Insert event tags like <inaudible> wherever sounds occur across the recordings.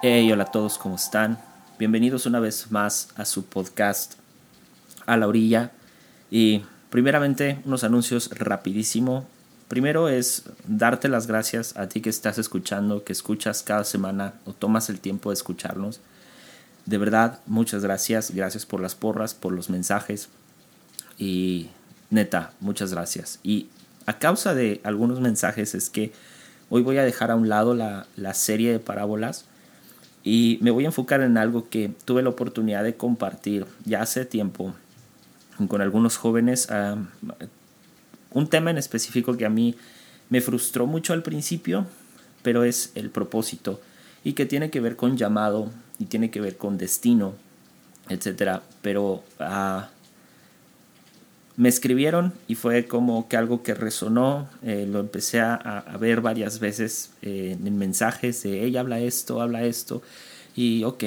Hey, hola a todos, ¿cómo están? Bienvenidos una vez más a su podcast A la Orilla. Y primeramente, unos anuncios rapidísimo. Primero es darte las gracias a ti que estás escuchando, que escuchas cada semana o tomas el tiempo de escucharnos. De verdad, muchas gracias. Gracias por las porras, por los mensajes. Y neta, muchas gracias. Y a causa de algunos mensajes es que hoy voy a dejar a un lado la, la serie de parábolas y me voy a enfocar en algo que tuve la oportunidad de compartir ya hace tiempo con algunos jóvenes. un tema en específico que a mí me frustró mucho al principio, pero es el propósito y que tiene que ver con llamado y tiene que ver con destino, etcétera. Pero ah, me escribieron y fue como que algo que resonó, eh, lo empecé a, ver varias veces eh, en mensajes de ella habla esto, habla esto, y ok,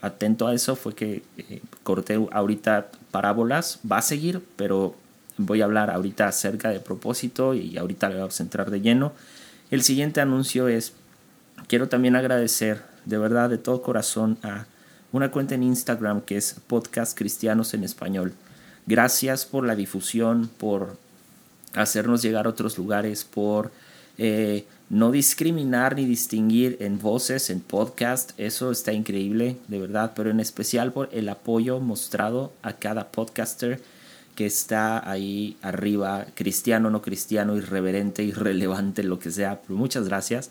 atento a eso fue que eh, corté ahorita parábolas, va a seguir, pero voy a hablar ahorita acerca de propósito y ahorita le vamos a entrar de lleno. El siguiente anuncio es, quiero también agradecer de verdad de todo corazón a una cuenta en Instagram que es Podcast Cristianos en Español Gracias por la difusión, por hacernos llegar a otros lugares, por eh, no discriminar ni distinguir en voces, en podcast. Eso está increíble, de verdad, pero en especial por el apoyo mostrado a cada podcaster que está ahí arriba, cristiano, no cristiano, irreverente, irrelevante, lo que sea. muchas gracias.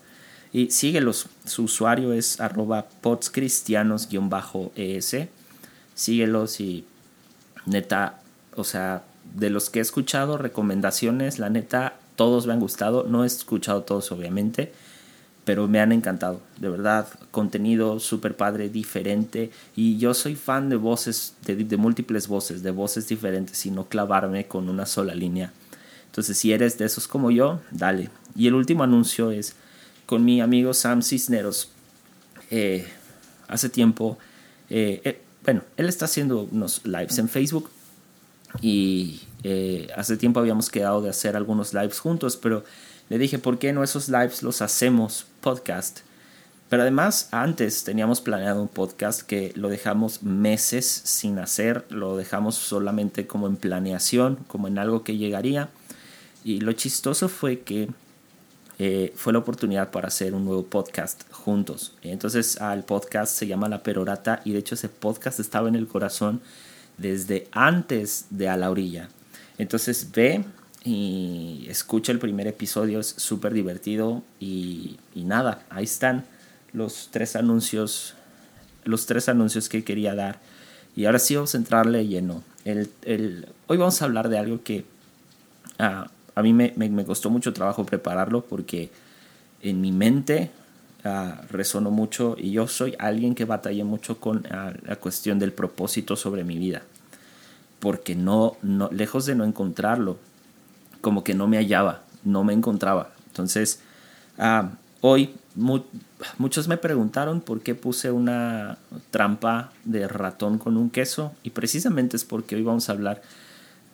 Y síguelos. Su usuario es arroba podscristianos-es. Síguelos y neta, o sea, de los que he escuchado, recomendaciones, la neta, todos me han gustado. No he escuchado todos, obviamente, pero me han encantado. De verdad, contenido súper padre, diferente. Y yo soy fan de voces, de, de múltiples voces, de voces diferentes y no clavarme con una sola línea. Entonces, si eres de esos como yo, dale. Y el último anuncio es con mi amigo Sam Cisneros. Eh, hace tiempo, eh, eh, bueno, él está haciendo unos lives en Facebook y eh, hace tiempo habíamos quedado de hacer algunos lives juntos, pero le dije, ¿por qué no esos lives los hacemos podcast? Pero además, antes teníamos planeado un podcast que lo dejamos meses sin hacer, lo dejamos solamente como en planeación, como en algo que llegaría. Y lo chistoso fue que eh, fue la oportunidad para hacer un nuevo podcast juntos. Entonces, el podcast se llama La Perorata y de hecho ese podcast estaba en el corazón desde antes de A la Orilla. Entonces ve y escucha el primer episodio, es súper divertido y, nada, ahí están los tres anuncios, los tres anuncios que quería dar. Y ahora sí vamos a entrarle lleno. El, el, hoy vamos a hablar de algo que ah, a mí me, me, costó mucho trabajo prepararlo porque en mi mente uh, resonó mucho y yo soy alguien que batalla mucho con ah, la cuestión del propósito sobre mi vida porque no, no, lejos de no encontrarlo, como que no me hallaba, no me encontraba. Entonces, ah, hoy muchos me preguntaron por qué puse una trampa de ratón con un queso y precisamente es porque hoy vamos a hablar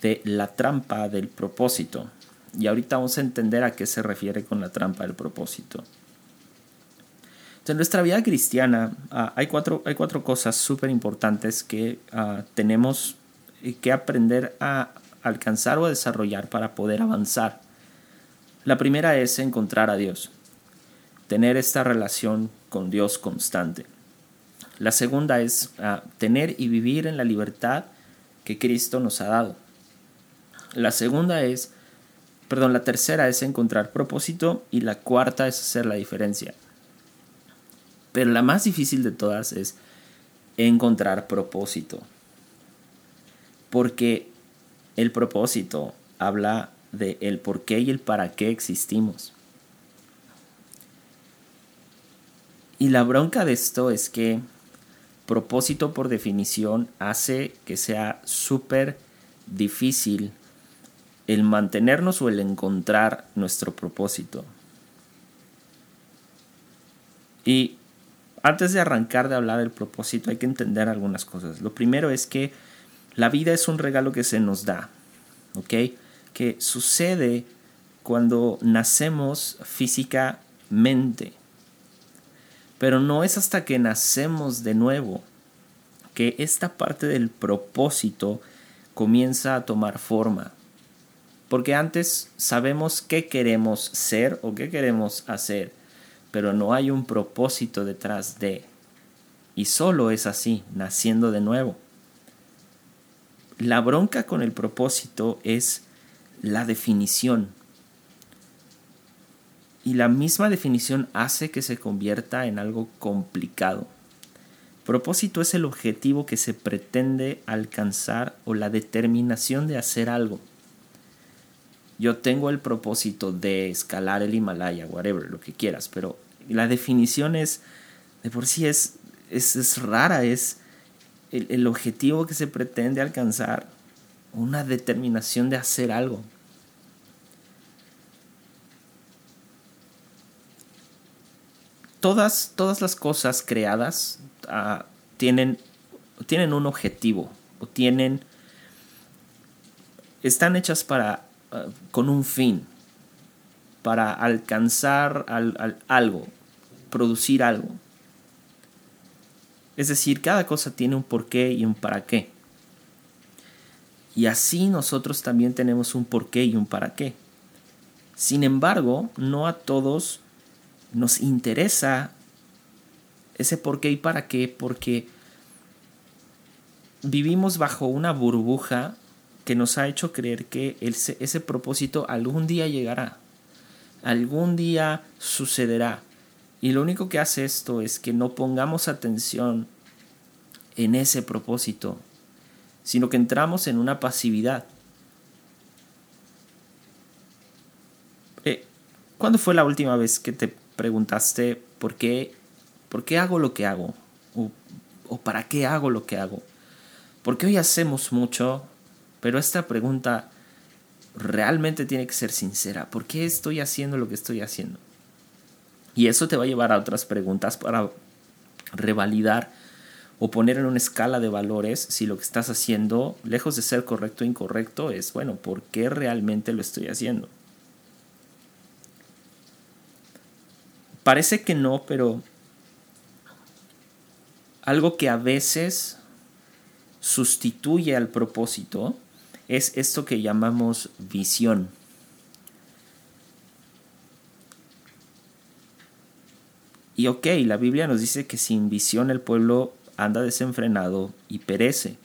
de la trampa del propósito. Y ahorita vamos a entender a qué se refiere con la trampa del propósito. En nuestra vida cristiana ah, hay, cuatro, hay cuatro cosas súper importantes que uh, tenemos que aprender a alcanzar o a desarrollar para poder avanzar. La primera es encontrar a Dios, tener esta relación con Dios constante. La segunda es ah, tener y vivir en la libertad que Cristo nos ha dado. La segunda es, perdón, la tercera es encontrar propósito y la cuarta es hacer la diferencia. Pero la más difícil de todas es encontrar propósito porque el propósito habla de el por qué y el para qué existimos. Y la bronca de esto es que propósito por definición hace que sea súper difícil el mantenernos o el encontrar nuestro propósito. Y antes de arrancar de hablar del propósito hay que entender algunas cosas. Lo primero es que la vida es un regalo que se nos da, ¿ok? Que sucede cuando nacemos físicamente. Pero no es hasta que nacemos de nuevo que esta parte del propósito comienza a tomar forma. Porque antes sabemos qué queremos ser o qué queremos hacer, pero no hay un propósito detrás de. Y solo es así, naciendo de nuevo. La bronca con el propósito es la definición. Y la misma definición hace que se convierta en algo complicado. Propósito es el objetivo que se pretende alcanzar o la determinación de hacer algo. Yo tengo el propósito de escalar el Himalaya, whatever, lo que quieras, pero la definición es, de por sí es, es, rara, es el, el objetivo que se pretende alcanzar, una determinación de hacer algo. Todas, todas las cosas creadas uh, tienen, tienen un objetivo o tienen están hechas para uh, con un fin para alcanzar al, al, algo producir algo. Es decir cada cosa tiene un porqué y un para qué. Y así nosotros también tenemos un porqué y un para qué. Sin embargo no a todos nos interesa ese por qué y para qué, porque vivimos bajo una burbuja que nos ha hecho creer que ese, propósito algún día llegará, algún día sucederá. Y lo único que hace esto es que no pongamos atención en ese propósito, sino que entramos en una pasividad. Eh, ¿Cuándo fue la última vez que te preguntaste por qué ¿Por qué hago lo que hago? ¿O, para qué hago lo que hago? Porque hoy hacemos mucho, pero esta pregunta realmente tiene que ser sincera. ¿Por qué estoy haciendo lo que estoy haciendo? Y eso te va a llevar a otras preguntas para revalidar o poner en una escala de valores si lo que estás haciendo, lejos de ser correcto o incorrecto, es, bueno, ¿por qué realmente lo estoy haciendo? Parece que no, pero algo que a veces sustituye al propósito es esto que llamamos visión. Y ok, la Biblia nos dice que sin visión el pueblo anda desenfrenado y perece.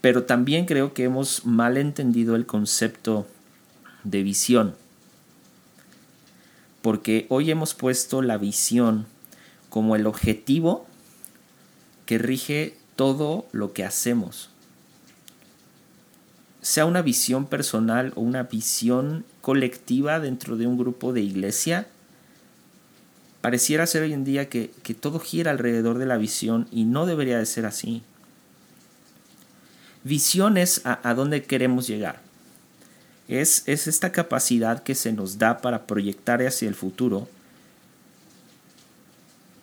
Pero también creo que hemos mal entendido el concepto de visión. Porque hoy hemos puesto la visión como el objetivo que rige todo lo que hacemos. Sea una visión personal o una visión colectiva dentro de un grupo de iglesia, pareciera ser hoy en día que, todo gira alrededor de la visión y no debería de ser así. Visión es a, a dónde queremos llegar. Es, es esta capacidad que se nos da para proyectar hacia el futuro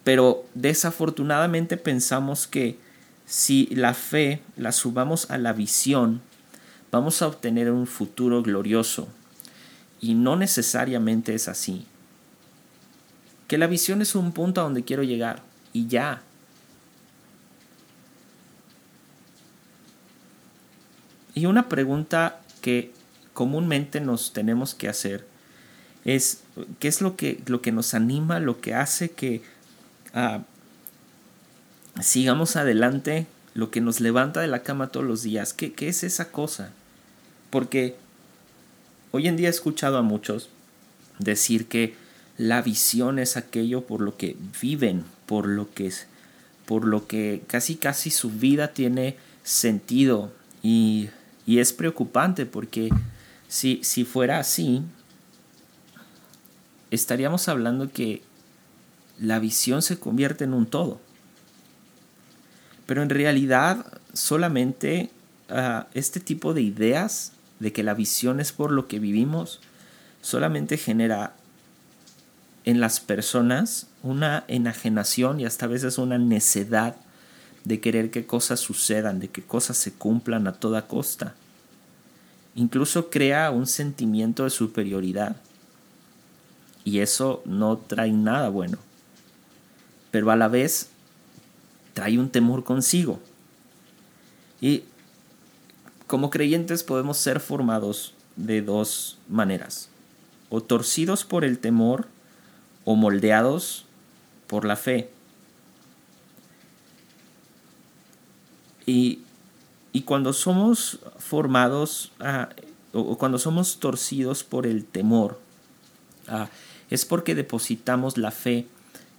pero desafortunadamente pensamos que si la fe la subamos a la visión, vamos a obtener un futuro glorioso. Y no necesariamente es así. Que la visión es un punto a donde quiero llegar. Y ya. Y una pregunta que comúnmente nos tenemos que hacer es, ¿qué es lo que, lo que nos anima, lo que hace que Ah, sigamos adelante, lo que nos levanta de la cama todos los días. ¿Qué, ¿Qué es esa cosa? Porque hoy en día he escuchado a muchos decir que la visión es aquello por lo que viven, por lo que es, por lo que casi casi su vida tiene sentido y, y es preocupante porque si, si fuera así estaríamos hablando que la visión se convierte en un todo. Pero en realidad solamente ah, este tipo de ideas de que la visión es por lo que vivimos, solamente genera en las personas una enajenación y hasta a veces una necedad de querer que cosas sucedan, de que cosas se cumplan a toda costa. Incluso crea un sentimiento de superioridad y eso no trae nada bueno. Pero a la vez trae un temor consigo. Y como creyentes podemos ser formados de dos maneras. O torcidos por el temor o moldeados por la fe. Y, cuando somos formados ah, o cuando somos torcidos por el temor, ah, es porque depositamos la fe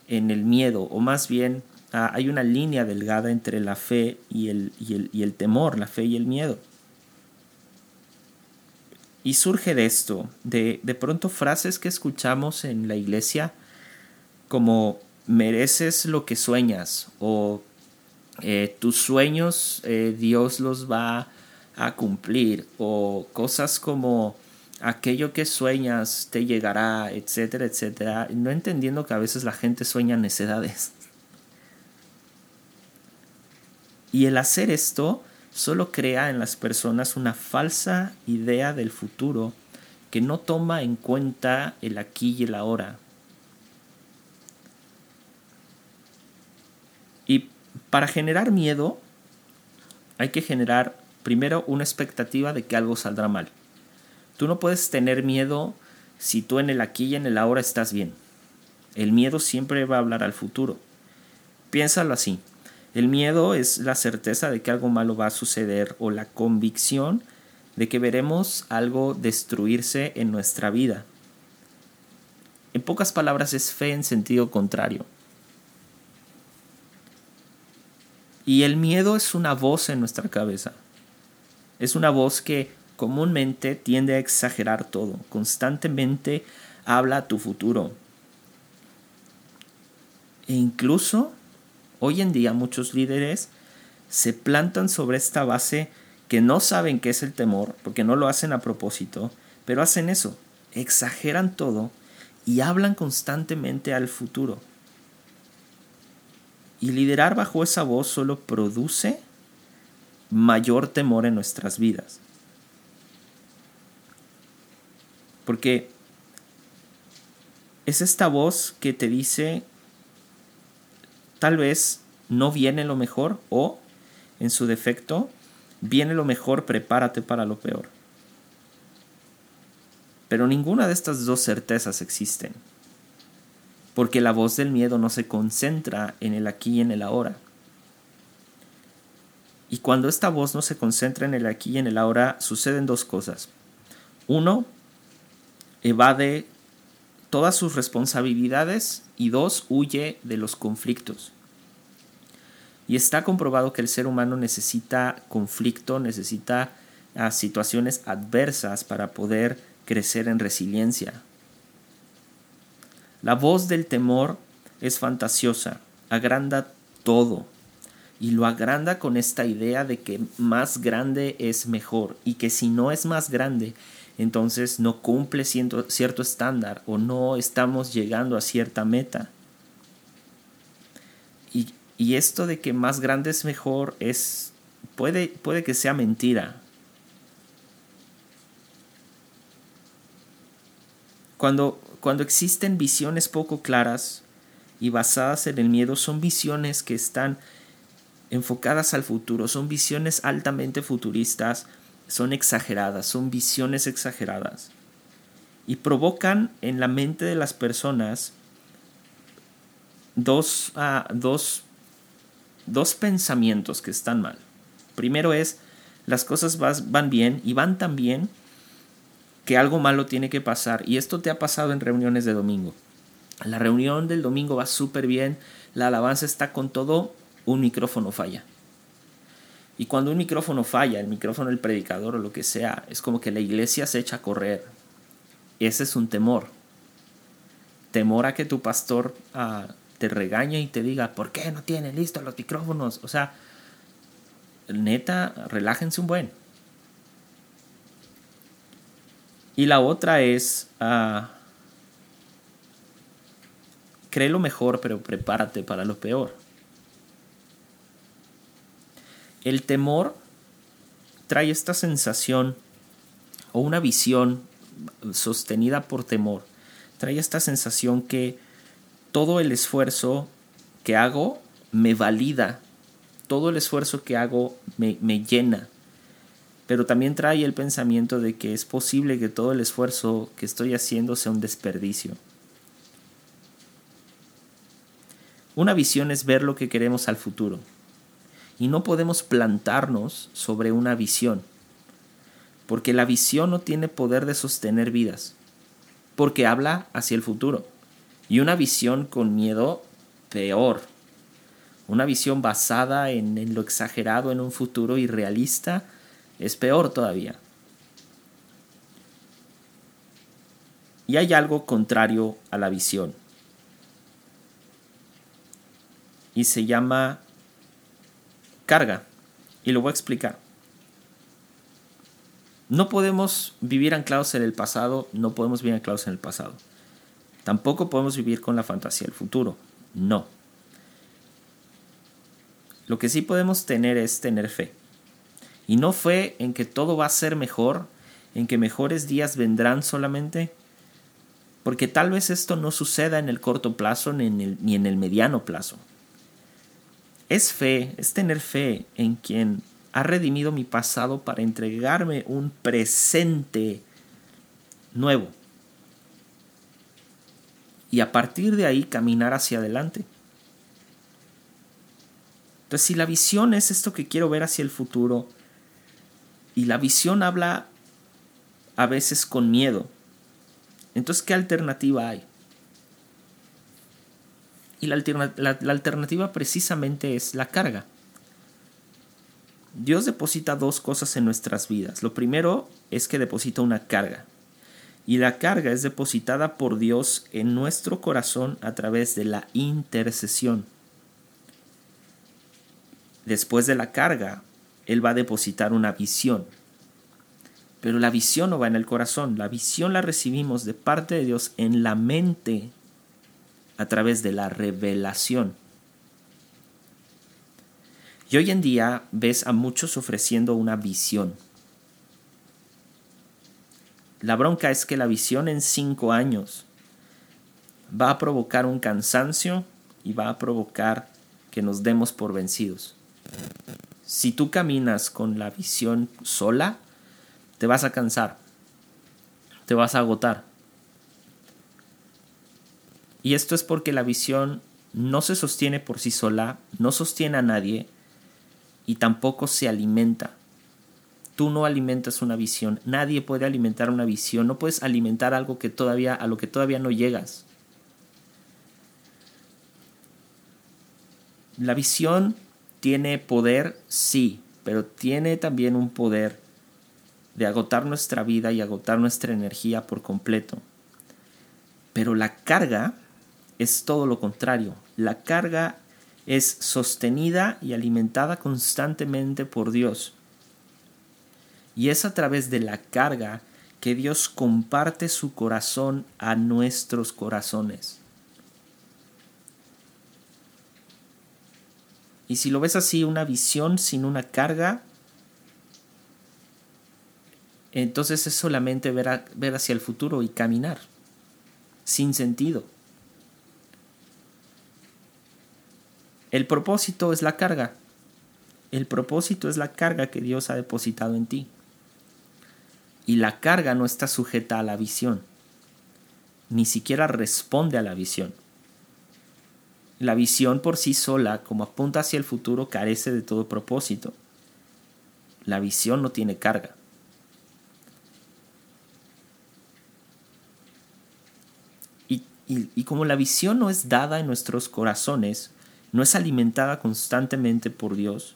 en el miedo, o más bien ah, hay una línea delgada entre la fe y el, y el temor, la fe y el miedo. Y surge de esto, de, de pronto frases que escuchamos en la iglesia como mereces lo que sueñas o eh, tus sueños eh, Dios los va a cumplir o cosas como aquello que sueñas te llegará, etcétera, etcétera, no entendiendo que a veces la gente sueña necedades. Y el hacer esto solo crea en las personas una falsa idea del futuro que no toma en cuenta el aquí y el ahora. Y para generar miedo hay que generar primero una expectativa de que algo saldrá mal. Tú no puedes tener miedo si tú en el aquí y en el ahora estás bien. El miedo siempre va a hablar al futuro. Piénsalo así. El miedo es la certeza de que algo malo va a suceder o la convicción de que veremos algo destruirse en nuestra vida. En pocas palabras es fe en sentido contrario. Y el miedo es una voz en nuestra cabeza. Es una voz que comúnmente tiende a exagerar todo, constantemente habla tu futuro. E incluso Hoy en día muchos líderes se plantan sobre esta base que no saben qué es el temor, porque no lo hacen a propósito, pero hacen eso, exageran todo y hablan constantemente al futuro. Y liderar bajo esa voz solo produce mayor temor en nuestras vidas. Porque es esta voz que te dice tal vez no viene lo mejor o, en su defecto, viene lo mejor, prepárate para lo peor. Pero ninguna de estas dos certezas existen, porque la voz del miedo no se concentra en el aquí y en el ahora. Y cuando esta voz no se concentra en el aquí y en el ahora, suceden dos cosas. Uno, evade todas sus responsabilidades y dos, huye de los conflictos. Y está comprobado que el ser humano necesita conflicto, necesita ah, situaciones adversas para poder crecer en resiliencia. La voz del temor es fantasiosa, agranda todo y lo agranda con esta idea de que más grande es mejor y que si no es más grande entonces no cumple cierto estándar o no estamos llegando a cierta meta. Y, y esto de que más grande es mejor es puede, puede que sea mentira. Cuando, cuando existen visiones poco claras y basadas en el miedo, son visiones que están enfocadas al futuro, son visiones altamente futuristas, son exageradas, son visiones exageradas y provocan en la mente de las personas dos, ah, dos, dos pensamientos que están mal. Primero es, las cosas van bien y van tan bien que algo malo tiene que pasar. Y esto te ha pasado en reuniones de domingo. La reunión del domingo va súper bien, la alabanza está con todo, un micrófono falla. Y cuando un micrófono falla, el micrófono del predicador o lo que sea, es como que la iglesia se echa a correr. Ese es un temor. Temor a que tu pastor ah, te regañe y te diga, ¿por qué no tiene listos los micrófonos? O sea, neta, relájense un buen. Y la otra es, uh, cree lo mejor, pero prepárate para lo peor. El temor trae esta sensación o una visión sostenida por temor. Traía esta sensación que todo el esfuerzo que hago me valida, todo el esfuerzo que hago me llena, pero también trae el pensamiento de que es posible que todo el esfuerzo que estoy haciendo sea un desperdicio. Una visión es ver lo que queremos al futuro, y no podemos plantarnos sobre una visión, porque la visión no tiene poder de sostener vidas, porque habla hacia el futuro, y una visión con miedo peor, una visión basada en, en lo exagerado en un futuro irrealista, es peor todavía. Y hay algo contrario a la visión. Y se llama carga. Y lo voy a explicar. No podemos vivir anclados en el pasado, no podemos vivir anclados en el pasado. Tampoco podemos vivir con la fantasía del futuro. No. Lo que sí podemos tener es tener fe. Y no fe en que todo va a ser mejor, en que mejores días vendrán solamente, porque tal vez esto no suceda en el corto plazo ni en el, ni en el mediano plazo. Es fe, es tener fe en quien ha redimido mi pasado para entregarme un presente nuevo. Y a partir de ahí caminar hacia adelante. Entonces, si la visión es esto que quiero ver hacia el futuro, y la visión habla a veces con miedo. Entonces, ¿qué alternativa hay? Y la, alternativa precisamente es la carga. Dios deposita dos cosas en nuestras vidas. Lo primero es que deposita una carga. Y la carga es depositada por Dios en nuestro corazón a través de la intercesión. Después de la carga, él va a depositar una visión. Pero la visión no va en el corazón, la visión la recibimos de parte de Dios en la mente a través de la revelación. Y hoy en día ves a muchos ofreciendo una visión. La bronca es que la visión en cinco años va a provocar un cansancio y va a provocar que nos demos por vencidos. Si tú caminas con la visión sola, te vas a cansar, te vas a agotar. Y esto es porque la visión no se sostiene por sí sola, no sostiene a nadie y tampoco se alimenta. Tú no alimentas una visión, nadie puede alimentar una visión, no puedes alimentar algo que todavía a lo que todavía no llegas. La visión tiene poder, sí, pero tiene también un poder de agotar nuestra vida y agotar nuestra energía por completo. Pero la carga es todo lo contrario. La carga es sostenida y alimentada constantemente por Dios. Y es a través de la carga que Dios comparte su corazón a nuestros corazones. Y si lo ves así, una visión sin una carga, entonces es solamente ver, ver hacia el futuro y caminar, sin sentido. El propósito es la carga. El propósito es la carga que Dios ha depositado en ti. Y la carga no está sujeta a la visión. Ni siquiera responde a la visión. La visión por sí sola, como apunta hacia el futuro, carece de todo propósito. La visión no tiene carga. Y, y, como la visión no es dada en nuestros corazones, no es alimentada constantemente por Dios,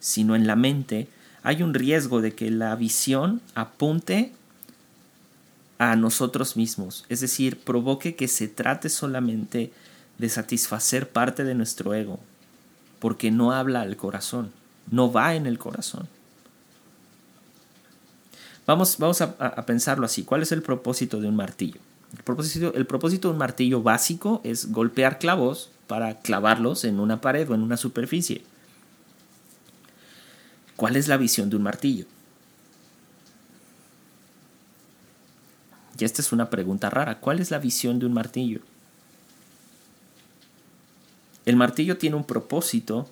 sino en la mente, hay un riesgo de que la visión apunte a nosotros mismos, es decir, provoque que se trate solamente de satisfacer parte de nuestro ego, porque no habla al corazón, no va en el corazón. Vamos, vamos a, pensarlo así. ¿Cuál es el propósito de un martillo? El propósito, el propósito de un martillo básico es golpear clavos para clavarlos en una pared o en una superficie. ¿Cuál es la visión de un martillo? Y esta es una pregunta rara. ¿Cuál es la visión de un martillo? El martillo tiene un propósito,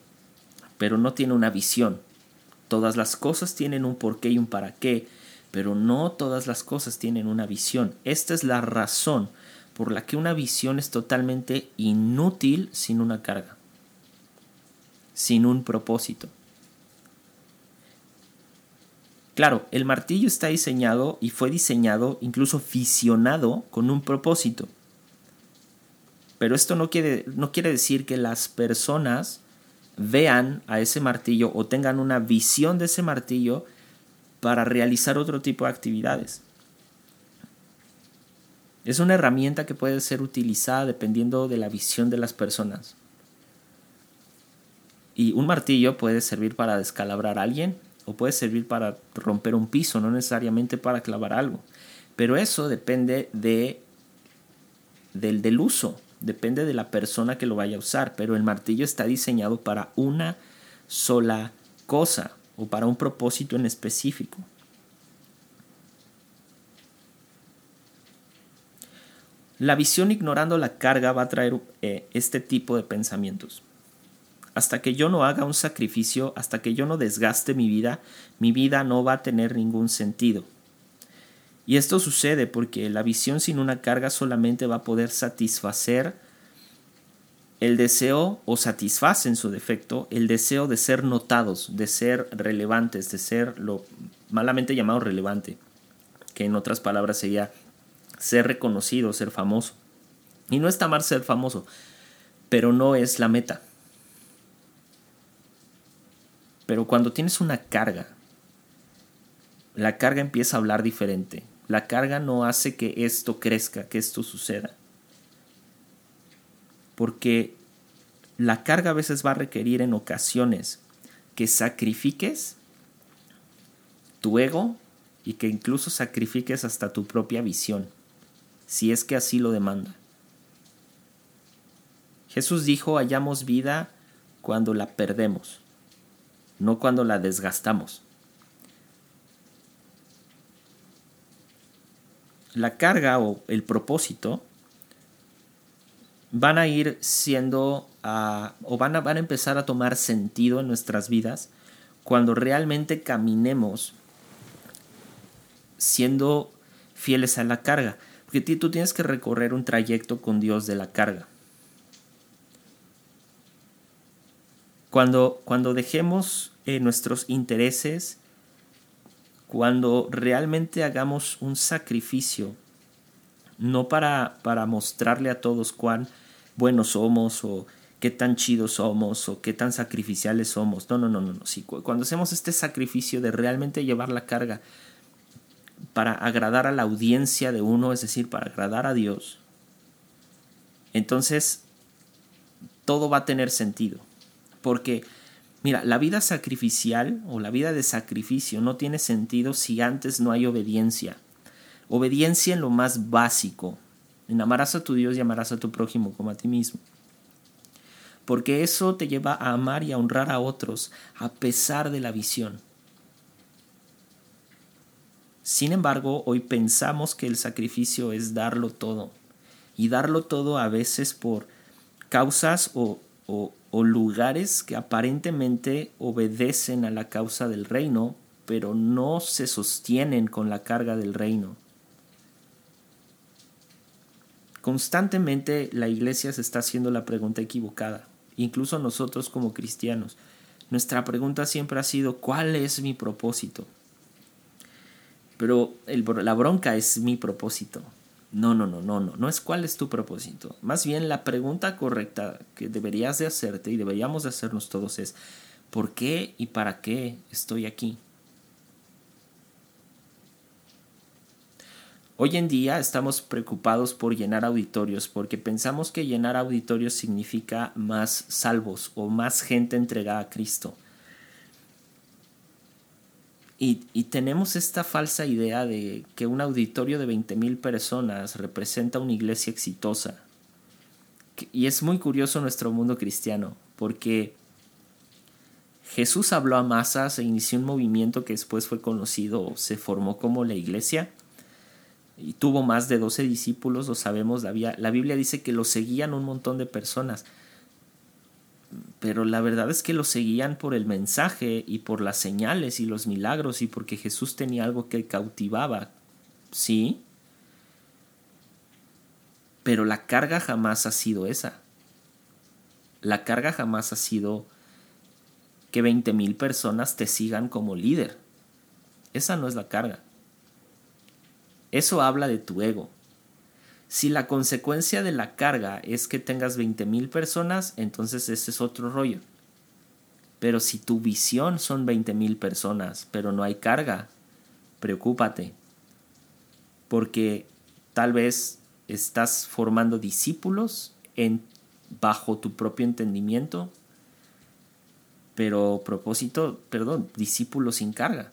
pero no tiene una visión. Todas las cosas tienen un porqué y un para qué, pero no todas las cosas tienen una visión. Esta es la razón por la que una visión es totalmente inútil sin una carga, sin un propósito. Claro, el martillo está diseñado y fue diseñado, incluso fisionado, con un propósito. Pero esto no quiere, no quiere decir que las personas vean a ese martillo o tengan una visión de ese martillo para realizar otro tipo de actividades. Es una herramienta que puede ser utilizada dependiendo de la visión de las personas. Y un martillo puede servir para descalabrar a alguien o puede servir para romper un piso, no necesariamente para clavar algo. Pero eso depende de, del, del uso, depende de la persona que lo vaya a usar. Pero el martillo está diseñado para una sola cosa o para un propósito en específico. La visión ignorando la carga va a traer eh, este tipo de pensamientos. Hasta que yo no haga un sacrificio, hasta que yo no desgaste mi vida, mi vida no va a tener ningún sentido. Y esto sucede porque la visión sin una carga solamente va a poder satisfacer el deseo, o satisface en su defecto, el deseo de ser notados, de ser relevantes, de ser lo malamente llamado relevante, que en otras palabras sería ser reconocido, ser famoso. Y no está mal ser famoso, pero no es la meta. Pero cuando tienes una carga, la carga empieza a hablar diferente. La carga no hace que esto crezca, que esto suceda. Porque la carga a veces va a requerir en ocasiones que sacrifiques tu ego y que incluso sacrifiques hasta tu propia visión, si es que así lo demanda. Jesús dijo, hallamos vida cuando la perdemos no cuando la desgastamos. La carga o el propósito van a ir siendo ah, o van a, van a empezar a tomar sentido en nuestras vidas cuando realmente caminemos siendo fieles a la carga. Porque tú tienes que recorrer un trayecto con Dios de la carga. Cuando, cuando dejemos eh, nuestros intereses, cuando realmente hagamos un sacrificio, no para, para mostrarle a todos cuán buenos somos o qué tan chidos somos o qué tan sacrificiales somos. No, no, no, no. no. Sí, cuando hacemos este sacrificio de realmente llevar la carga para agradar a la audiencia de uno, es decir, para agradar a Dios, entonces todo va a tener sentido. Porque Mira, la vida sacrificial o la vida de sacrificio no tiene sentido si antes no hay obediencia. Obediencia en lo más básico, en amarás a tu Dios y amarás a tu prójimo como a ti mismo. Porque eso te lleva a amar y a honrar a otros a pesar de la visión. Sin embargo, hoy pensamos que el sacrificio es darlo todo. Y darlo todo a veces por causas o, o, lugares que aparentemente obedecen a la causa del reino, pero no se sostienen con la carga del reino. Constantemente la iglesia se está haciendo la pregunta equivocada, incluso nosotros como cristianos. Nuestra pregunta siempre ha sido, ¿cuál es mi propósito? Pero la bronca es mi propósito. No, no, no, no, no, no es cuál es tu propósito. Más bien la pregunta correcta que deberías de hacerte y deberíamos de hacernos todos es, ¿por qué y para qué estoy aquí? Hoy en día estamos preocupados por llenar auditorios porque pensamos que llenar auditorios significa más salvos o más gente entregada a Cristo. Y, tenemos esta falsa idea de que un auditorio de 20.000 personas representa una iglesia exitosa. Y es muy curioso nuestro mundo cristiano, porque Jesús habló a masas e inició un movimiento que después fue conocido se formó como la iglesia, y tuvo más de 12 discípulos, lo sabemos, la Biblia dice que lo seguían un montón de personas, pero la verdad es que lo seguían por el mensaje y por las señales y los milagros y porque Jesús tenía algo que cautivaba, ¿sí? Pero la carga jamás ha sido esa. La carga jamás ha sido que 20 mil personas te sigan como líder. Esa no es la carga. Eso habla de tu ego. Si la consecuencia de la carga es que tengas 20 mil personas, entonces ese es otro rollo. Pero si tu visión son 20 mil personas, pero no hay carga, preocúpate. Porque tal vez estás formando discípulos en, bajo tu propio entendimiento, pero propósito, perdón, discípulos sin carga.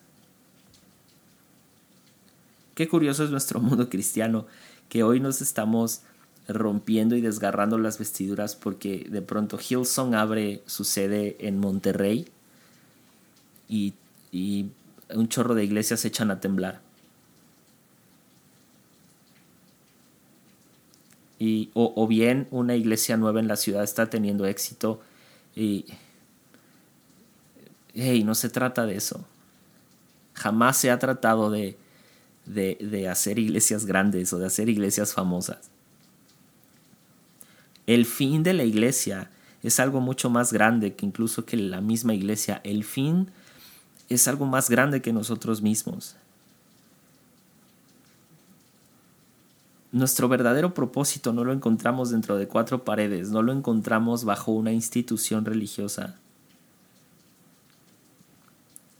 Qué curioso es nuestro <laughs> mundo cristiano, que hoy nos estamos rompiendo y desgarrando las vestiduras porque de pronto Hillsong abre su sede en Monterrey y, y un chorro de iglesias se echan a temblar. Y, o, o, bien una iglesia nueva en la ciudad está teniendo éxito y hey, no se trata de eso. Jamás se ha tratado de, de, hacer iglesias grandes o de hacer iglesias famosas. El fin de la iglesia es algo mucho más grande que incluso que la misma iglesia. El fin es algo más grande que nosotros mismos. Nuestro verdadero propósito no lo encontramos dentro de cuatro paredes, no lo encontramos bajo una institución religiosa.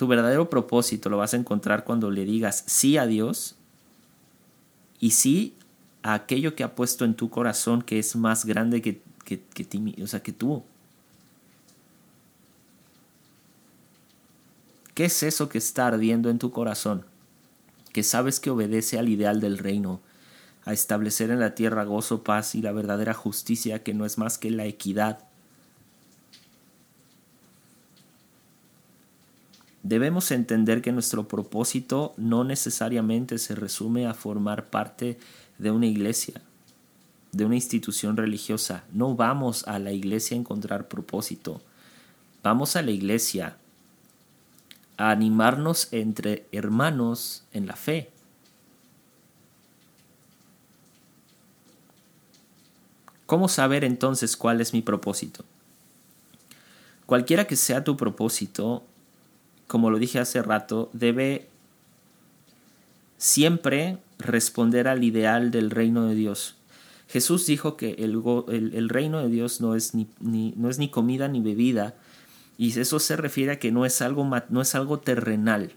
Tu verdadero propósito lo vas a encontrar cuando le digas sí a Dios y sí a aquello que ha puesto en tu corazón que es más grande que, que, que tú. ¿Qué es eso que está ardiendo en tu corazón? Que sabes que obedece al ideal del reino, a establecer en la tierra gozo, paz y la verdadera justicia que no es más que la equidad Debemos entender que nuestro propósito no necesariamente se resume a formar parte de una iglesia, de una institución religiosa. No vamos a la iglesia a encontrar propósito. Vamos a la iglesia a animarnos entre hermanos en la fe. ¿Cómo saber entonces cuál es mi propósito? Cualquiera que sea tu propósito, como lo dije hace rato, debe siempre responder al ideal del reino de Dios. Jesús dijo que el, reino de Dios no es ni, no es ni comida ni bebida, y eso se refiere a que no es, algo, no es algo terrenal,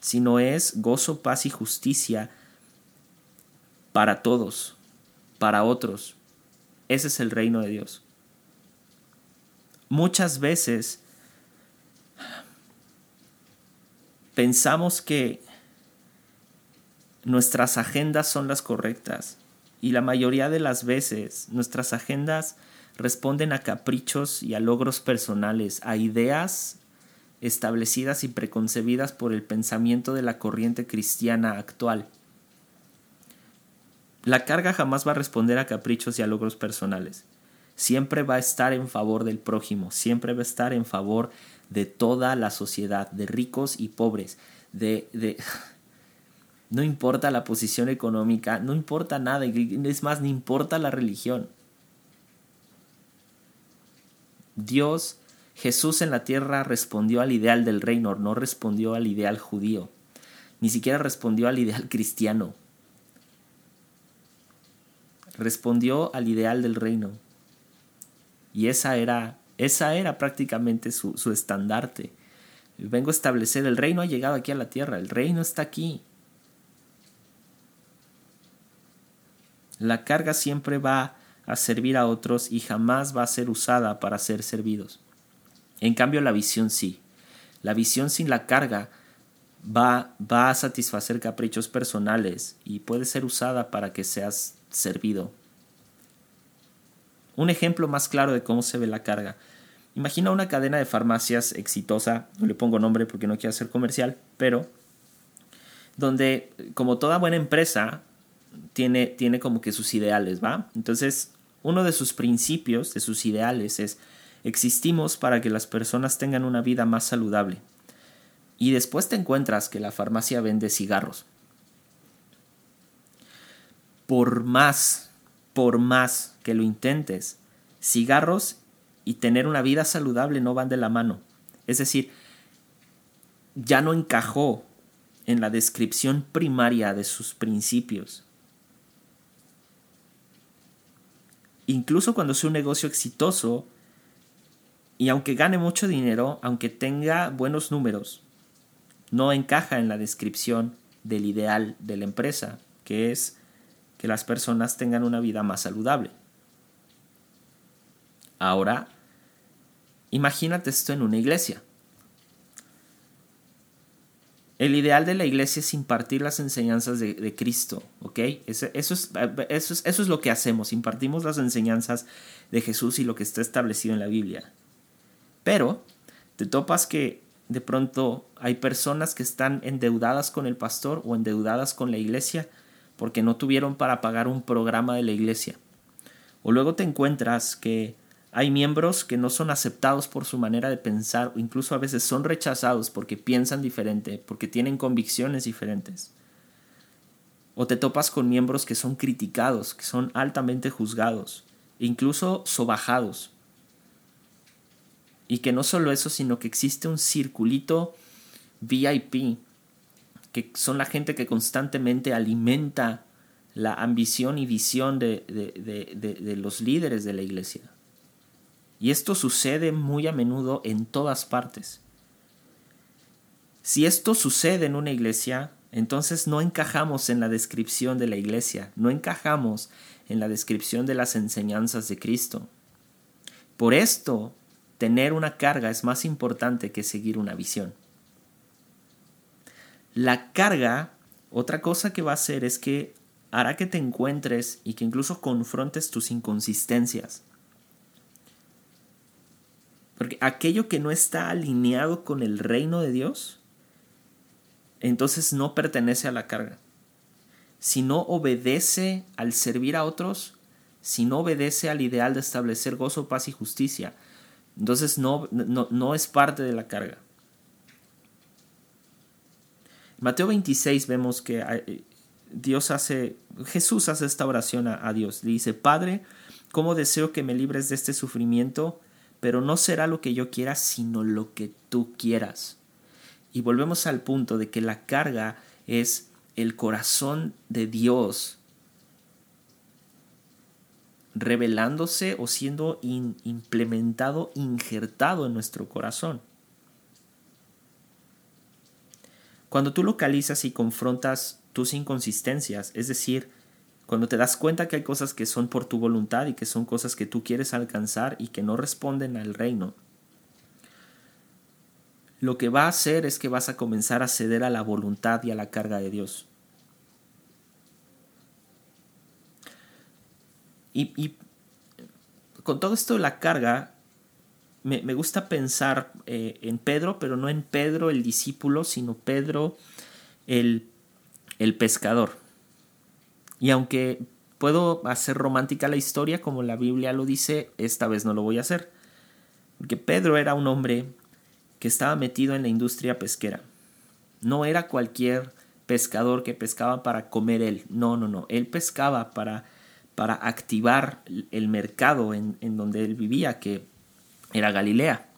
sino es gozo, paz y justicia para todos, para otros. Ese es el reino de Dios. Muchas veces pensamos que nuestras agendas son las correctas y la mayoría de las veces nuestras agendas responden a caprichos y a logros personales, a ideas establecidas y preconcebidas por el pensamiento de la corriente cristiana actual. La carga jamás va a responder a caprichos y a logros personales. Siempre va a estar en favor del prójimo, siempre va a estar en favor de toda la sociedad, de ricos y pobres, de, de <laughs> no importa la posición económica, no importa nada, es más, no importa la religión. Dios, Jesús en la tierra respondió al ideal del reino, no respondió al ideal judío, ni siquiera respondió al ideal cristiano. Respondió al ideal del reino. Y esa era esa era prácticamente su, estandarte. Vengo a establecer, el reino ha llegado aquí a la tierra, el reino está aquí. La carga siempre va a servir a otros y jamás va a ser usada para ser servidos. En cambio, la visión sí. La visión sin la carga va, va a satisfacer caprichos personales y puede ser usada para que seas servido un ejemplo más claro de cómo se ve la carga. Imagina una cadena de farmacias exitosa, no le pongo nombre porque no quiero hacer comercial, pero donde como toda buena empresa tiene, tiene como que sus ideales, ¿va? Entonces, uno de sus principios, de sus ideales es, existimos para que las personas tengan una vida más saludable. Y después te encuentras que la farmacia vende cigarros. Por más, por más que lo intentes, cigarros y tener una vida saludable no van de la mano. Es decir, ya no encajó en la descripción primaria de sus principios. Incluso cuando sea un negocio exitoso, y aunque gane mucho dinero, aunque tenga buenos números, no encaja en la descripción del ideal de la empresa, que es que las personas tengan una vida más saludable. Ahora, imagínate esto en una iglesia. El ideal de la iglesia es impartir las enseñanzas de, Cristo, ¿ok? Eso, es, eso, es, eso es lo que hacemos, impartimos las enseñanzas de Jesús y lo que está establecido en la Biblia. Pero te topas que de pronto hay personas que están endeudadas con el pastor o endeudadas con la iglesia porque no tuvieron para pagar un programa de la iglesia. O luego te encuentras que hay miembros que no son aceptados por su manera de pensar o incluso a veces son rechazados porque piensan diferente, porque tienen convicciones diferentes. O te topas con miembros que son criticados, que son altamente juzgados, incluso sobajados. Y que no solo eso, sino que existe un circulito VIP, que son la gente que constantemente alimenta la ambición y visión de, de los líderes de la iglesia. Y esto sucede muy a menudo en todas partes. Si esto sucede en una iglesia, entonces no encajamos en la descripción de la iglesia, no encajamos en la descripción de las enseñanzas de Cristo. Por esto, tener una carga es más importante que seguir una visión. La carga, otra cosa que va a hacer es que hará que te encuentres y que incluso confrontes tus inconsistencias. Porque aquello que no está alineado con el reino de Dios, entonces no pertenece a la carga. Si no obedece al servir a otros, si no obedece al ideal de establecer gozo, paz y justicia, entonces no, no, es parte de la carga. Mateo 26 vemos que eh, Dios hace, Jesús hace esta oración a, a Dios. Le dice, Padre, ¿cómo deseo que me libres de este sufrimiento? pero no será lo que yo quiera, sino lo que tú quieras. Y volvemos al punto de que la carga es el corazón de Dios revelándose o siendo implementado, injertado en nuestro corazón. Cuando tú localizas y confrontas tus inconsistencias, es decir, cuando te das cuenta que hay cosas que son por tu voluntad y que son cosas que tú quieres alcanzar y que no responden al reino, lo que va a hacer es que vas a comenzar a ceder a la voluntad y a la carga de Dios. Y, con todo esto de la carga, me, gusta pensar eh, en Pedro, pero no en Pedro el discípulo, sino Pedro el, el pescador. Y aunque puedo hacer romántica la historia como la Biblia lo dice, esta vez no lo voy a hacer. Porque Pedro era un hombre que estaba metido en la industria pesquera. No era cualquier pescador que pescaba para comer él. No, no, no. Él pescaba para, para activar el mercado en, en donde él vivía, que era Galilea.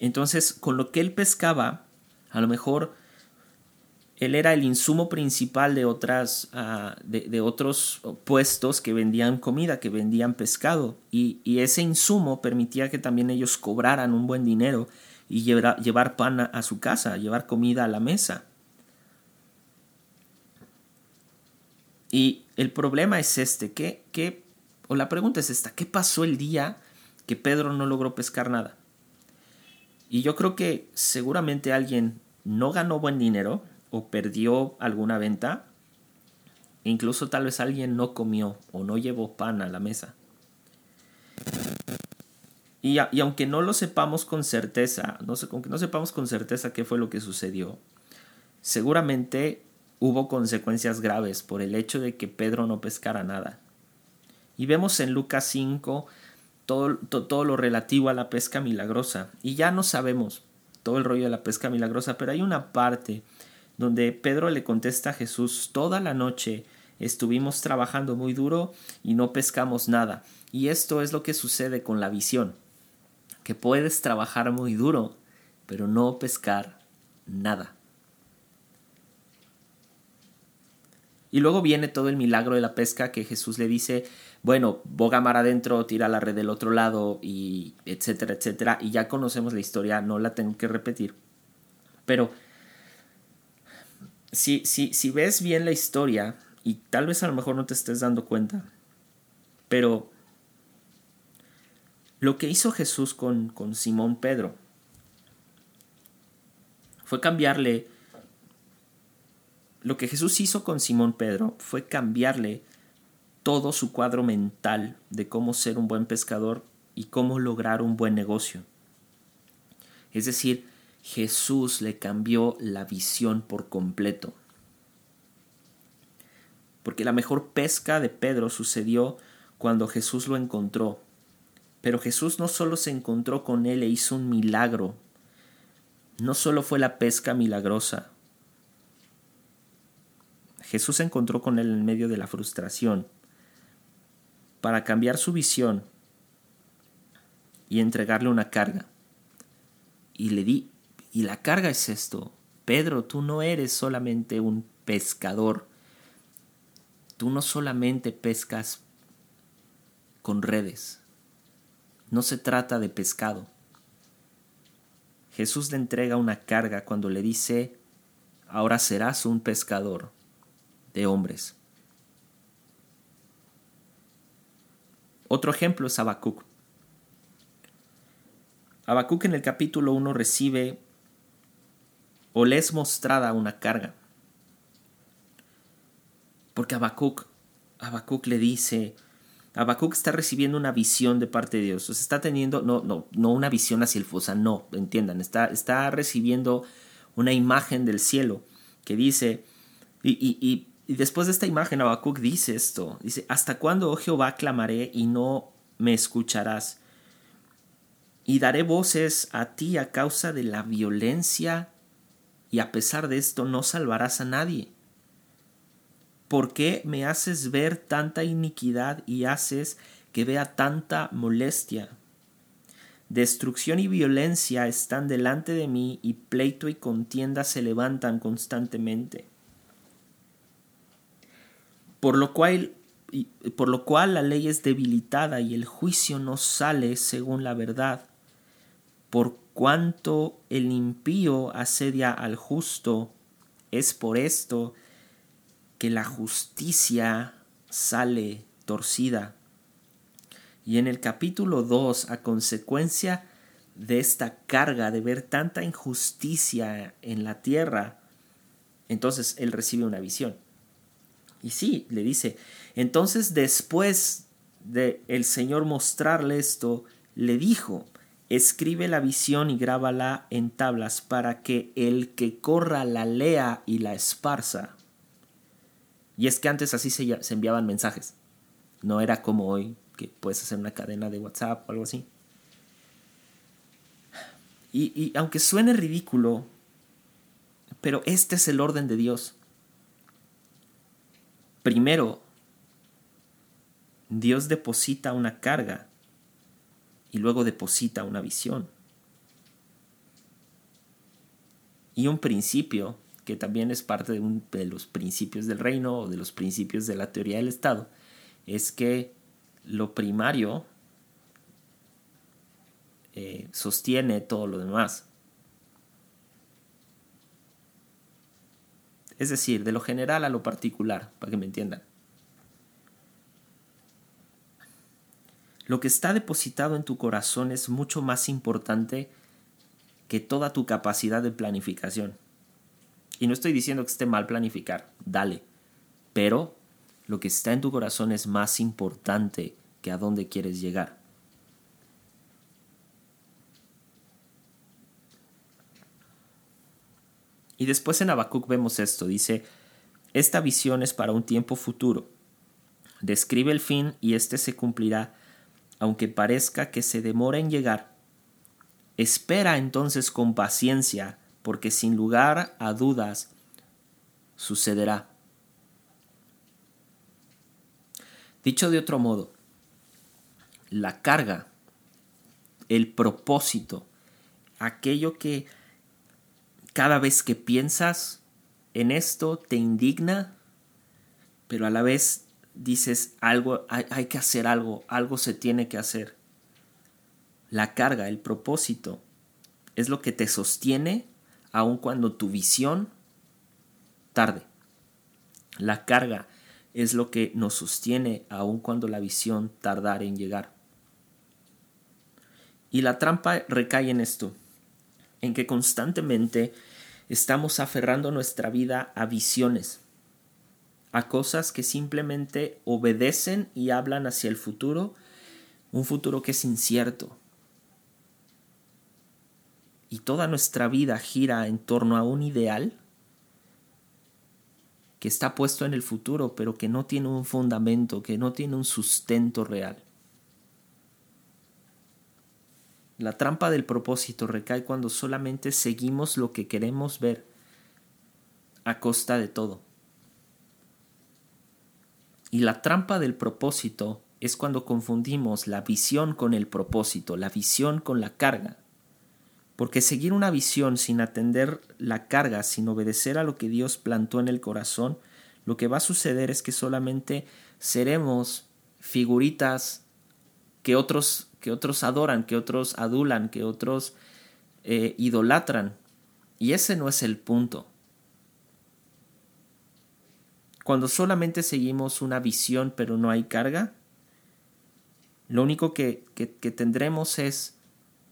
Entonces, con lo que él pescaba, a lo mejor él era el insumo principal de, otras, ah, de, otros puestos que vendían comida, que vendían pescado. Y, ese insumo permitía que también ellos cobraran un buen dinero y llevar, llevar pan a, su casa, llevar comida a la mesa. Y el problema es este, ¿qué, qué, o la pregunta es esta, ¿qué pasó el día que Pedro no logró pescar nada? Y yo creo que seguramente alguien no ganó buen dinero, o perdió alguna venta, incluso tal vez alguien no comió o no llevó pan a la mesa. Y, aunque no lo sepamos con certeza, no sé, aunque no sepamos con certeza qué fue lo que sucedió, seguramente hubo consecuencias graves por el hecho de que Pedro no pescara nada. Y vemos en Lucas 5 todo, todo, lo relativo a la pesca milagrosa. Y ya no sabemos todo el rollo de la pesca milagrosa, pero hay una parte donde Pedro le contesta a Jesús, toda la noche estuvimos trabajando muy duro y no pescamos nada. Y esto es lo que sucede con la visión, que puedes trabajar muy duro, pero no pescar nada. Y luego viene todo el milagro de la pesca que Jesús le dice, bueno, boga mar adentro, tira la red del otro lado y etcétera, etcétera. Y ya conocemos la historia, no la tengo que repetir. Pero si, si, si ves bien la historia, y tal vez a lo mejor no te estés dando cuenta, pero lo que hizo Jesús con, con Simón Pedro fue cambiarle, lo que Jesús hizo con Simón Pedro fue cambiarle todo su cuadro mental de cómo ser un buen pescador y cómo lograr un buen negocio. Es decir, Jesús le cambió la visión por completo porque la mejor pesca de Pedro sucedió cuando Jesús lo encontró. Pero Jesús no solo se encontró con él e hizo un milagro, no solo fue la pesca milagrosa. Jesús se encontró con él en medio de la frustración para cambiar su visión y entregarle una carga. Y le di, y la carga es esto, Pedro, tú no eres solamente un pescador, tú no solamente pescas con redes, no se trata de pescado. Jesús le entrega una carga cuando le dice, ahora serás un pescador de hombres. Otro ejemplo es Habacuc. Habacuc en el capítulo 1 recibe o le es mostrada una carga. Porque Habacuc, Habacuc le dice, Habacuc está recibiendo una visión de parte de Dios. O sea, está teniendo, no, no, no una visión hacia el fosa, no, entiendan, está, está recibiendo una imagen del cielo que dice, y, y, y, y después de esta imagen Habacuc dice esto, dice, ¿hasta cuándo, oh Jehová, clamaré y no me escucharás? Y daré voces a ti a causa de la violencia y a pesar de esto no salvarás a nadie. ¿Por qué me haces ver tanta iniquidad y haces que vea tanta molestia? Destrucción y violencia están delante de mí y pleito y contienda se levantan constantemente. Por lo cual, por lo cual la ley es debilitada y el juicio no sale según la verdad. Por cuanto el impío asedia al justo, es por esto que la justicia sale torcida. Y en el capítulo 2, a consecuencia de esta carga de ver tanta injusticia en la tierra, entonces él recibe una visión. Y sí, le dice, entonces después de el Señor mostrarle esto, le dijo, escribe la visión y grábala en tablas para que el que corra la lea y la esparza. Y es que antes así se, enviaban mensajes. No era como hoy, que puedes hacer una cadena de WhatsApp o algo así. Y, y, aunque suene ridículo, pero este es el orden de Dios. Primero, Dios deposita una carga y luego deposita una visión. Y un principio que también es parte de, los principios del reino o de los principios de la teoría del Estado, es que lo primario eh, sostiene todo lo demás. Es decir, de lo general a lo particular, para que me entiendan. Lo que está depositado en tu corazón es mucho más importante que toda tu capacidad de planificación. Y no estoy diciendo que esté mal planificar, dale. Pero lo que está en tu corazón es más importante que a dónde quieres llegar. Y después en Habacuc vemos esto, dice, Esta visión es para un tiempo futuro. Describe el fin y éste se cumplirá, aunque parezca que se demora en llegar. Espera entonces con paciencia, porque sin lugar a dudas sucederá. Dicho de otro modo, la carga, el propósito, aquello que cada vez que piensas en esto te indigna, pero a la vez dices algo, hay, que hacer algo, algo se tiene que hacer. La carga, el propósito, es lo que te sostiene aun cuando tu visión tarde. La carga es lo que nos sostiene aun cuando la visión tardare en llegar. Y la trampa recae en esto, en que constantemente estamos aferrando nuestra vida a visiones, a cosas que simplemente obedecen y hablan hacia el futuro, un futuro que es incierto. Y toda nuestra vida gira en torno a un ideal que está puesto en el futuro, pero que no tiene un fundamento, que no tiene un sustento real. La trampa del propósito recae cuando solamente seguimos lo que queremos ver a costa de todo. Y la trampa del propósito es cuando confundimos la visión con el propósito, la visión con la carga. Porque seguir una visión sin atender la carga, sin obedecer a lo que Dios plantó en el corazón, lo que va a suceder es que solamente seremos figuritas que otros, que otros adoran, que otros adulan, que otros eh, idolatran. Y ese no es el punto. Cuando solamente seguimos una visión pero no hay carga, lo único que, tendremos es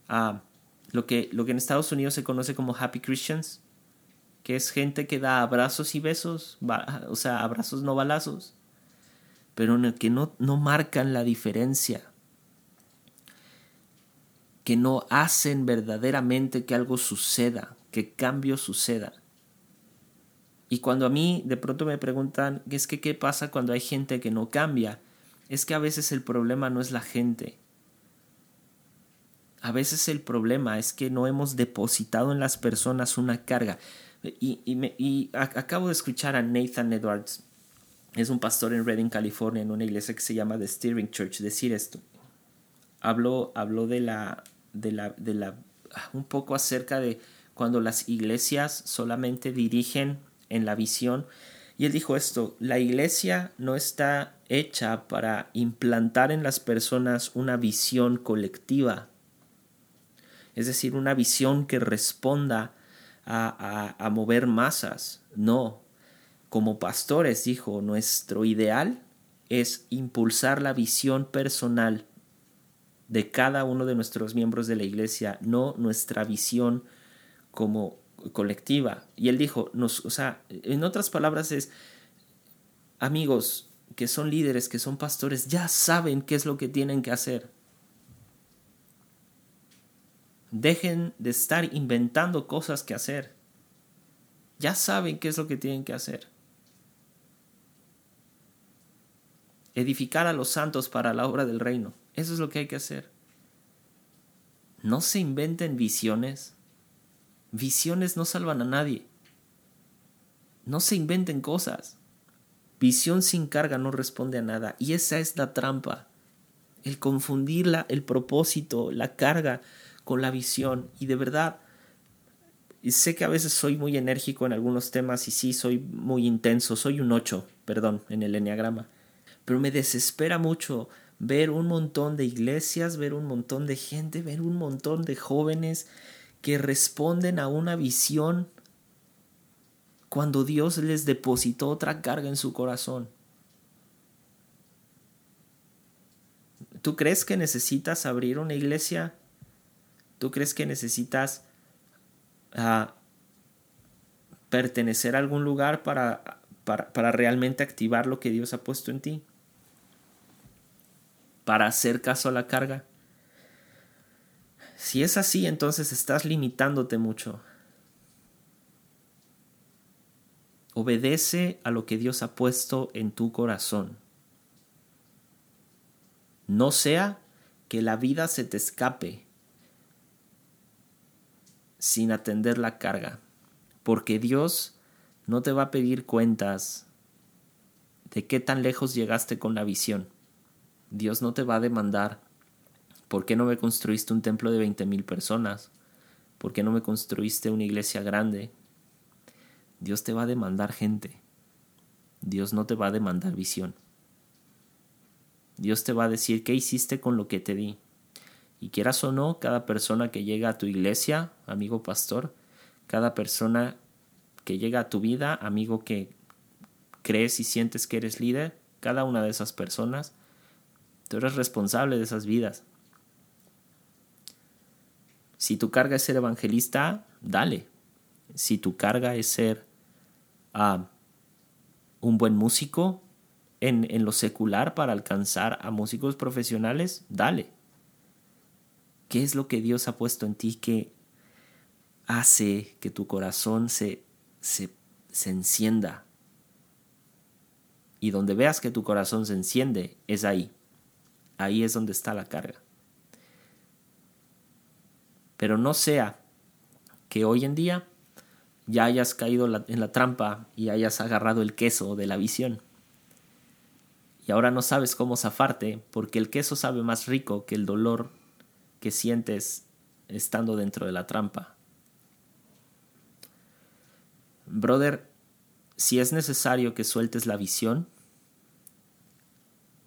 ah, lo, que, lo que en Estados Unidos se conoce como happy Christians, que es gente que da abrazos y besos, o sea, abrazos no balazos, pero que no, no marcan la diferencia, que no hacen verdaderamente que algo suceda, que cambio suceda. Y cuando a mí de pronto me preguntan, es que qué pasa cuando hay gente que no cambia? Es que a veces el problema no es la gente, a veces el problema es que no hemos depositado en las personas una carga. Y, y, acabo de escuchar a Nathan Edwards, es un pastor en Redding, California, en una iglesia que se llama The Steering Church, decir esto. Habló, habló de la, de la, de la, un poco acerca de cuando las iglesias solamente dirigen en la visión. Y él dijo esto, la iglesia no está hecha para implantar en las personas una visión colectiva, es decir, una visión que responda a, a, mover masas. No, como pastores, dijo, nuestro ideal es impulsar la visión personal de cada uno de nuestros miembros de la iglesia, no nuestra visión como colectiva. Y él dijo, nos, o sea, en otras palabras es, amigos que son líderes, que son pastores, ya saben qué es lo que tienen que hacer. Dejen de estar inventando cosas que hacer. Ya saben qué es lo que tienen que hacer. Edificar a los santos para la obra del reino. Eso es lo que hay que hacer. No se inventen visiones. Visiones no salvan a nadie. No se inventen cosas. Visión sin carga no responde a nada. Y esa es la trampa. El confundirla, el propósito, la carga con la visión y de verdad sé que a veces soy muy enérgico en algunos temas y sí, soy muy intenso, soy un 8, perdón, en el enneagrama, pero me desespera mucho ver un montón de iglesias, ver un montón de gente, ver un montón de jóvenes que responden a una visión cuando Dios les depositó otra carga en su corazón. ¿Tú crees que necesitas abrir una iglesia ¿Tú crees que necesitas ah, pertenecer a algún lugar para, para, realmente activar lo que Dios ha puesto en ti? Para hacer caso a la carga. Si es así, entonces estás limitándote mucho. Obedece a lo que Dios ha puesto en tu corazón. No sea que la vida se te escape sin atender la carga, porque Dios no te va a pedir cuentas de qué tan lejos llegaste con la visión. Dios no te va a demandar por qué no me construiste un templo de veinte mil personas, por qué no me construiste una iglesia grande. Dios te va a demandar gente. Dios no te va a demandar visión. Dios te va a decir qué hiciste con lo que te di. Y quieras o no, cada persona que llega a tu iglesia, amigo pastor, cada persona que llega a tu vida, amigo que crees y sientes que eres líder, cada una de esas personas, tú eres responsable de esas vidas. Si tu carga es ser evangelista, dale. Si tu carga es ser ah, un buen músico, en, lo secular para alcanzar a músicos profesionales, dale. ¿Qué es lo que Dios ha puesto en ti que hace que tu corazón se, se, se encienda? Y donde veas que tu corazón se enciende, es ahí. Ahí es donde está la carga. Pero no sea que hoy en día ya hayas caído en la trampa y hayas agarrado el queso de la visión y ahora no sabes cómo zafarte porque el queso sabe más rico que el dolor que sientes estando dentro de la trampa. Brother, si es necesario que sueltes la visión,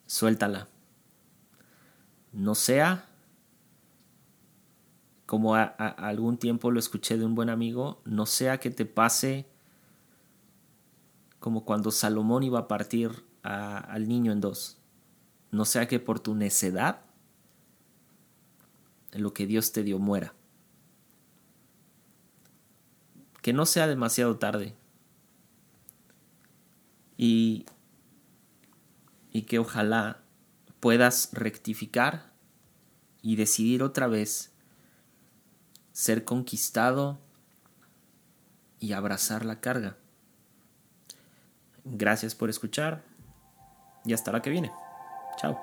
suéltala. No sea, como algún tiempo lo escuché de un buen amigo, no sea que te pase como cuando Salomón iba a partir al niño en dos. No sea que por tu necedad lo que Dios te dio muera. Que no sea demasiado tarde. Y, y que ojalá puedas rectificar y decidir otra vez ser conquistado y abrazar la carga. Gracias por escuchar y hasta la que viene. Chao.